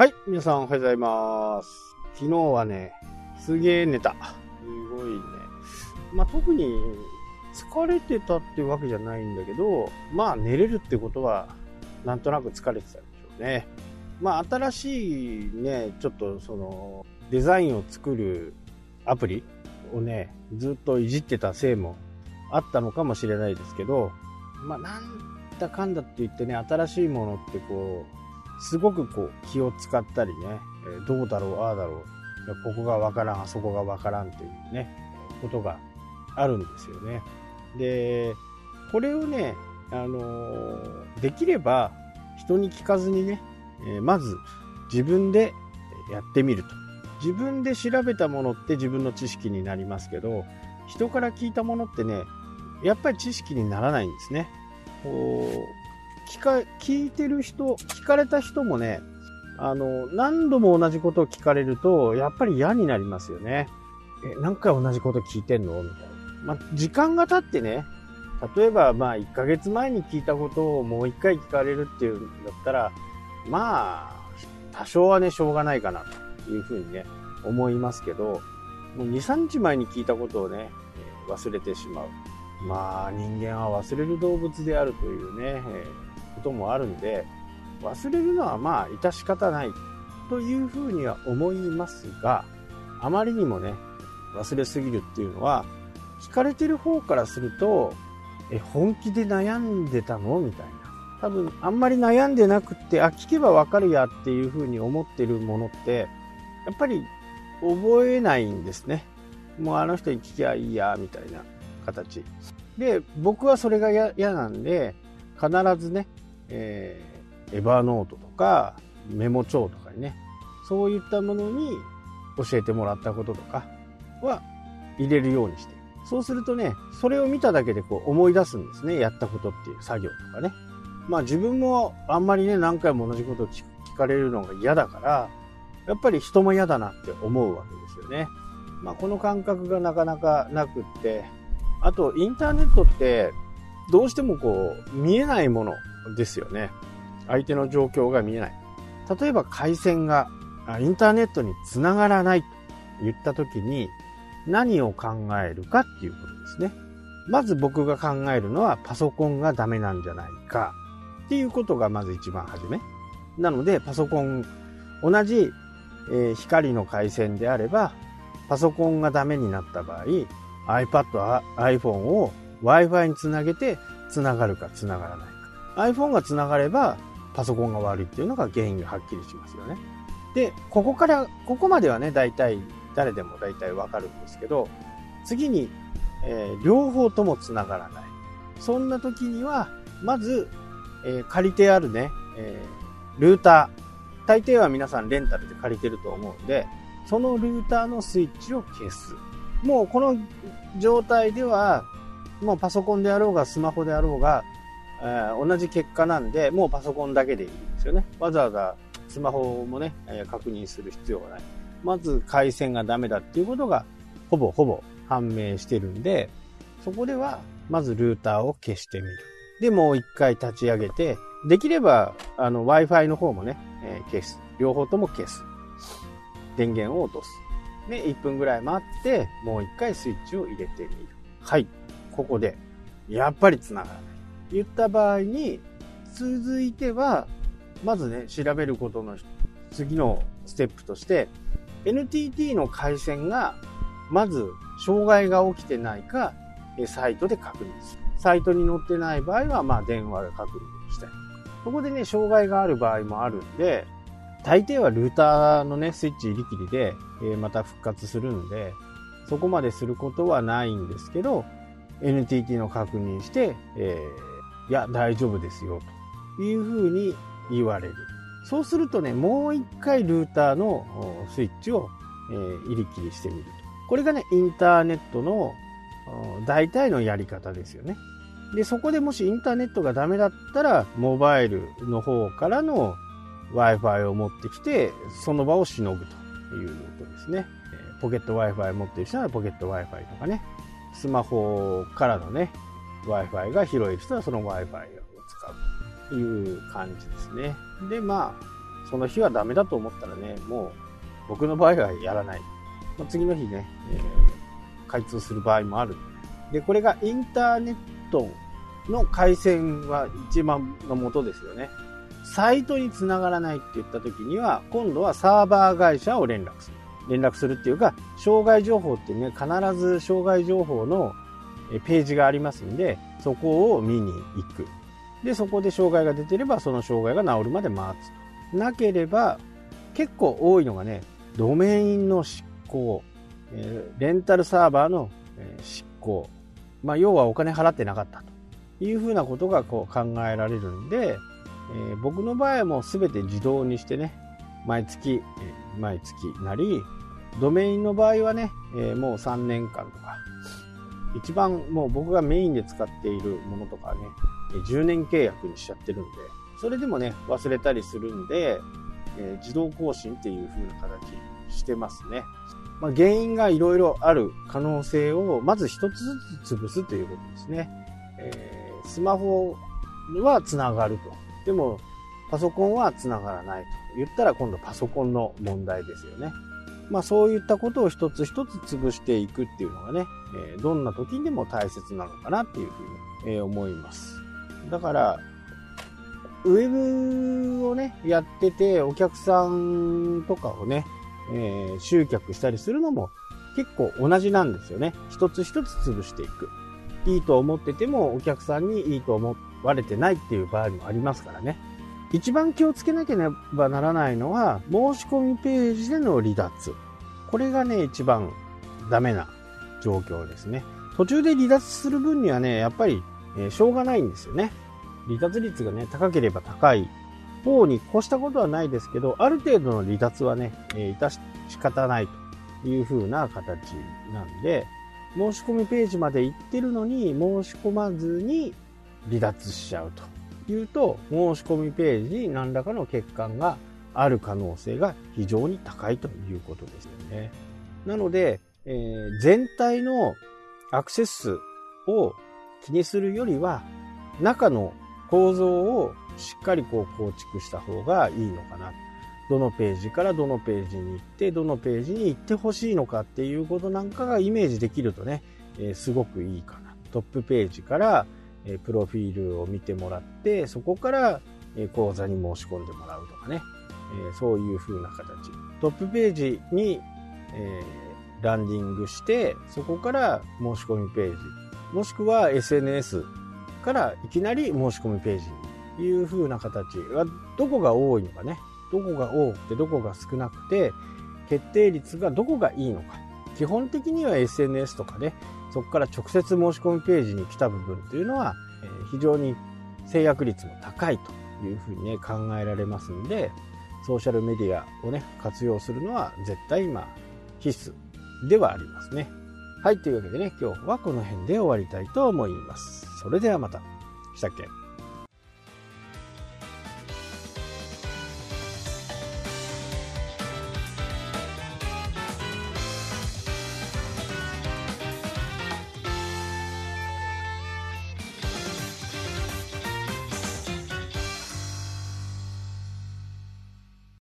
はい、皆さんおはようございます。昨日はね、すげえ寝た。すごいね。まあ、特に疲れてたってわけじゃないんだけど、まあ寝れるってことは、なんとなく疲れてたんでしょうね。まあ新しいね、ちょっとその、デザインを作るアプリをね、ずっといじってたせいもあったのかもしれないですけど、まあなんだかんだって言ってね、新しいものってこう、すごくこう気を使ったりね、えどうだろう、ああだろう、ここがわからん、あそこがわからんというね、ことがあるんですよね。で、これをね、あのできれば人に聞かずにね、えまず自分でやってみると。自分で調べたものって自分の知識になりますけど、人から聞いたものってね、やっぱり知識にならないんですね。こう聞か聞いてる人、聞かれた人もね、あの、何度も同じことを聞かれると、やっぱり嫌になりますよね。え、何回同じこと聞いてんの？みたいな。まあ、時間が経ってね、例えば、まあ、1ヶ月前に聞いたことをもう1回聞かれるっていうんだったら、まあ、多少はね、しょうがないかなというふうにね、思いますけど、もう2、3日前に聞いたことをね、忘れてしまう。まあ、人間は忘れる動物であるというね、こともあるんで、忘れるのはまあ、致し方ないというふうには思いますが、あまりにもね、忘れすぎるっていうのは、聞かれてる方からすると、え、本気で悩んでたの？みたいな。多分、あんまり悩んでなくって、あ、聞けばわかるやっていうふうに思ってるものって、やっぱり覚えないんですね。もうあの人に聞きゃいいや、みたいな形。で、僕はそれが嫌嫌なんで、必ずね、えーエヴァーノートとかメモ帳とかにね、そういったものに教えてもらったこととかは入れるようにして。そうするとね、それを見ただけでこう思い出すんですね。やったことっていう作業とかね。まあ自分もあんまりね、何回も同じことを聞聞かれるのが嫌だから、やっぱり人も嫌だなって思うわけですよね。まあこの感覚がなかなかなくって、あとインターネットってどうしてもこう見えないものですよね。相手の状況が見えない。例えば回線がインターネットにつながらないと言った時に何を考えるかっていうことですね。まず僕が考えるのはパソコンがダメなんじゃないかっていうことがまず一番初め。なのでパソコン、同じ、え光の回線であればパソコンがダメになった場合 iPad、iPhone を Wi-Fi につなげてつながるかつながらない。iPhone がつながればパソコンが悪いっていうのが原因がはっきりしますよね。で、ここから、ここまではね、大体、誰でも大体わかるんですけど、次に、えー両方ともつながらない。そんな時には、まず、えー借りてあるね、えールーター。大抵は皆さんレンタルで借りてると思うんで、そのルーターのスイッチを消す。もうこの状態では、もうパソコンであろうがスマホであろうが、えー同じ結果なんで、もうパソコンだけでいいんですよね。わざわざスマホもね、えー確認する必要がない。まず回線がダメだっていうことが、ほぼほぼ判明してるんで、そこでは、まずルーターを消してみる。で、もう一回立ち上げて、できれば、あの、Wi-Fi の方もね、えー消す。両方とも消す。電源を落とす。で、1分ぐらい待って、もう一回スイッチを入れてみる。はい。ここで、やっぱり繋がらない。言った場合に、続いては、まずね、調べることの次のステップとして、NTT の回線が、まず、障害が起きてないか、サイトで確認する。サイトに載ってない場合は、まあ、電話で確認したい。そこでね、障害がある場合もあるんで、大抵はルーターのね、スイッチ入り切りで、えーまた復活するんで、そこまですることはないんですけど、NTT の確認して、えーいや、大丈夫ですよ、というふうに言われる。そうするとね、もう一回ルーターのスイッチを、え入り切りしてみると。これがね、インターネットの大体のやり方ですよね。で、そこでもしインターネットがダメだったら、モバイルの方からの Wi-Fi を持ってきて、その場をしのぐということですね。ポケット Wi-Fi 持ってる人はポケット Wi-Fi とかね、スマホからのね、Wi-Fi が広い人はその Wi-Fi を使うという感じですね。で、まあ、その日はダメだと思ったらね、もう僕の場合はやらない。まあ、次の日ね、えー、開通する場合もある。で、これがインターネットの回線は一番の元ですよね。サイトにつながらないって言った時には、今度はサーバー会社を連絡する。連絡するっていうか、障害情報ってね、必ず障害情報のページがありますんで、そこを見に行く。で、そこで障害が出てれば、その障害が治るまで待つ。なければ、結構多いのがね、ドメインの執行、レンタルサーバーの執行。まあ、要はお金払ってなかったというふうなことがこう考えられるんで、え、僕の場合も全て自動にしてね、毎月、毎月なり、ドメインの場合はね、え、もう3年間とか、一番もう僕がメインで使っているものとかね、10年契約にしちゃってるんで、それでもね、忘れたりするんで、え自動更新っていう風な形してますね。まあ、原因がいろいろある可能性をまず一つずつ潰すということですね。えー、スマホは繋がると。でも、パソコンは繋がらないと言ったら今度パソコンの問題ですよね。まあそういったことを一つ一つ潰していくっていうのがね、え、どんな時にでも大切なのかなっていうふうに、え、思います。だから、ウェブをね、やっててお客さんとかをね、えー、集客したりするのも結構同じなんですよね。一つ一つ潰していく。いいと思っててもお客さんにいいと思われてないっていう場合もありますからね。一番気をつけなければならないのは申し込みページでの離脱。これがね、一番ダメな状況ですね。途中で離脱する分にはね、やっぱり、えー、しょうがないんですよね。離脱率がね、高ければ高い方に越したことはないですけど、ある程度の離脱はね、えー、いたし仕方ないという風な形なんで、申し込みページまで行ってるのに申し込まずに離脱しちゃうというと、申し込みページに何らかの欠陥がある可能性が非常に高いということですよね。なので、えー、全体のアクセス数を気にするよりは、中の構造をしっかりこう構築した方がいいのかな。どのページからどのページに行って、どのページに行ってほしいのかっていうことなんかがイメージできるとね、えー、すごくいいかな。トップページから、え、プロフィールを見てもらって、そこから、え、講座に申し込んでもらうとかね、えそういう風な形。トップページに、えランディングして、そこから申し込みページ、もしくは SNS からいきなり申し込みページに。いう風な形。がどこが多いのかね、どこが多くてどこが少なくて、決定率がどこがいいのか。基本的には SNS とかね、そこから直接申し込みページに来た部分っていうのは、え非常に制約率も高いというふうにね、考えられますんで、ソーシャルメディアをね、活用するのは絶対今必須ではありますね。はい、というわけでね、今日はこの辺で終わりたいと思います。それではまた。したっけ？